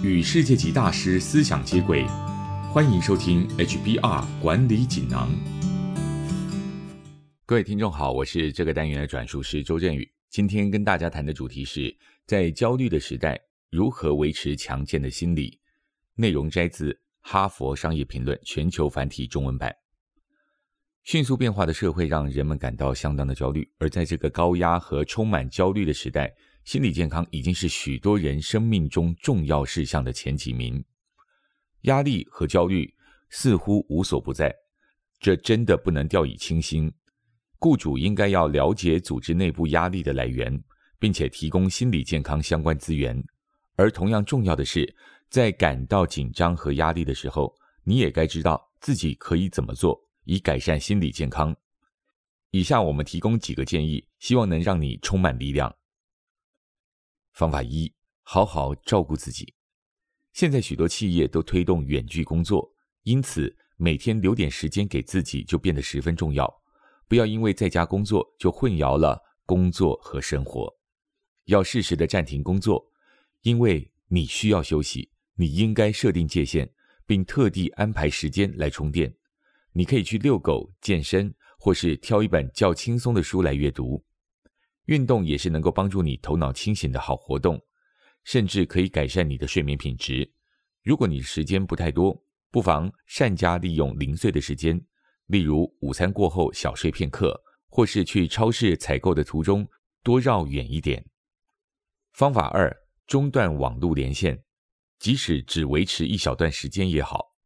与世界级大师思想接轨，欢迎收听 HBR 管理锦囊。各位听众好，我是这个单元的转述师周振宇。今天跟大家谈的主题是在焦虑的时代如何维持强健的心理。内容摘自《哈佛商业评论》全球繁体中文版。迅速变化的社会让人们感到相当的焦虑，而在这个高压和充满焦虑的时代，心理健康已经是许多人生命中重要事项的前几名。压力和焦虑似乎无所不在，这真的不能掉以轻心。雇主应该要了解组织内部压力的来源，并且提供心理健康相关资源。而同样重要的是，在感到紧张和压力的时候，你也该知道自己可以怎么做。以改善心理健康。以下我们提供几个建议，希望能让你充满力量。方法一：好好照顾自己。现在许多企业都推动远距工作，因此每天留点时间给自己就变得十分重要。不要因为在家工作就混淆了工作和生活。要适时的暂停工作，因为你需要休息。你应该设定界限，并特地安排时间来充电。你可以去遛狗、健身，或是挑一本较轻松的书来阅读。运动也是能够帮助你头脑清醒的好活动，甚至可以改善你的睡眠品质。如果你时间不太多，不妨善加利用零碎的时间，例如午餐过后小睡片刻，或是去超市采购的途中多绕远一点。方法二：中断网络连线，即使只维持一小段时间也好。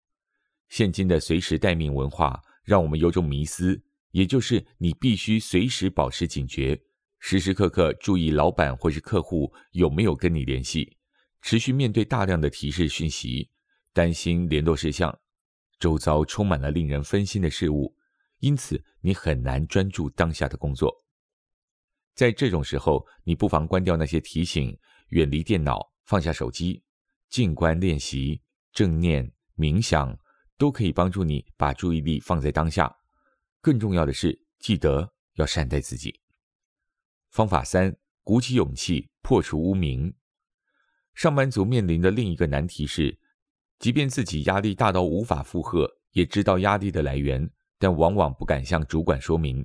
现今的随时待命文化，让我们有种迷思，也就是你必须随时保持警觉，时时刻刻注意老板或是客户有没有跟你联系，持续面对大量的提示讯息，担心联络事项，周遭充满了令人分心的事物，因此你很难专注当下的工作。在这种时候，你不妨关掉那些提醒，远离电脑，放下手机，静观练习正念冥想。都可以帮助你把注意力放在当下。更重要的是，记得要善待自己。方法三：鼓起勇气破除污名。上班族面临的另一个难题是，即便自己压力大到无法负荷，也知道压力的来源，但往往不敢向主管说明，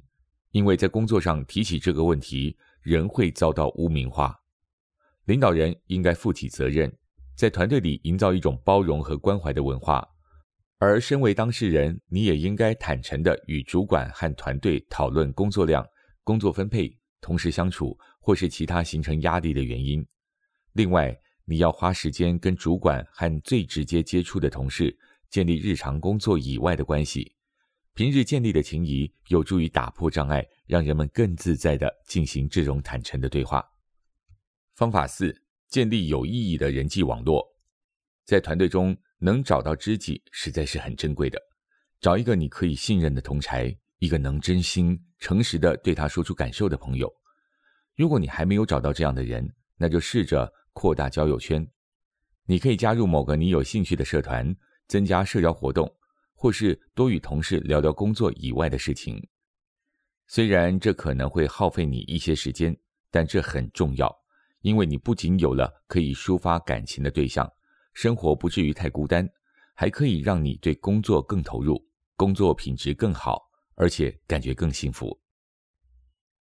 因为在工作上提起这个问题，仍会遭到污名化。领导人应该负起责任，在团队里营造一种包容和关怀的文化。而身为当事人，你也应该坦诚地与主管和团队讨论工作量、工作分配、同事相处，或是其他形成压力的原因。另外，你要花时间跟主管和最直接接触的同事建立日常工作以外的关系。平日建立的情谊有助于打破障碍，让人们更自在地进行这种坦诚的对话。方法四：建立有意义的人际网络，在团队中。能找到知己实在是很珍贵的，找一个你可以信任的同才，一个能真心诚实的对他说出感受的朋友。如果你还没有找到这样的人，那就试着扩大交友圈。你可以加入某个你有兴趣的社团，增加社交活动，或是多与同事聊聊工作以外的事情。虽然这可能会耗费你一些时间，但这很重要，因为你不仅有了可以抒发感情的对象。生活不至于太孤单，还可以让你对工作更投入，工作品质更好，而且感觉更幸福。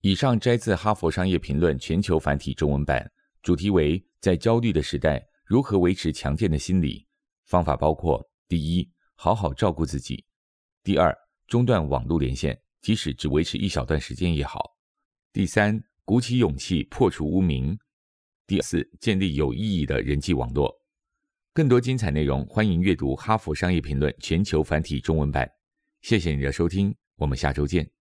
以上摘自《哈佛商业评论》全球繁体中文版，主题为在焦虑的时代如何维持强健的心理。方法包括：第一，好好照顾自己；第二，中断网络连线，即使只维持一小段时间也好；第三，鼓起勇气破除污名；第四，建立有意义的人际网络。更多精彩内容，欢迎阅读《哈佛商业评论》全球繁体中文版。谢谢你的收听，我们下周见。